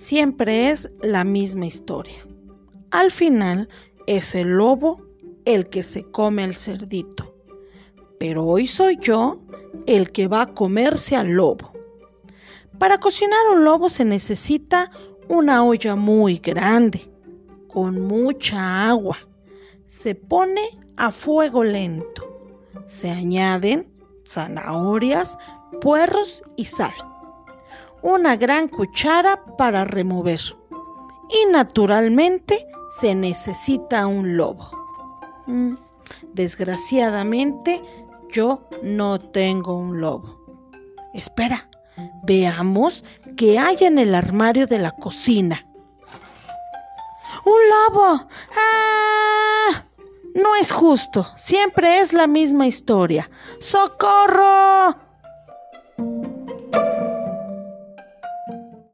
siempre es la misma historia. Al final es el lobo el que se come el cerdito, pero hoy soy yo el que va a comerse al lobo. Para cocinar un lobo se necesita una olla muy grande, con mucha agua. Se pone a fuego lento. Se añaden zanahorias, puerros y sal. Una gran cuchara para remover. Y naturalmente se necesita un lobo. Mm, desgraciadamente yo no tengo un lobo. Espera, veamos qué hay en el armario de la cocina. ¡Un lobo! ¡Ah! No es justo, siempre es la misma historia. ¡Socorro!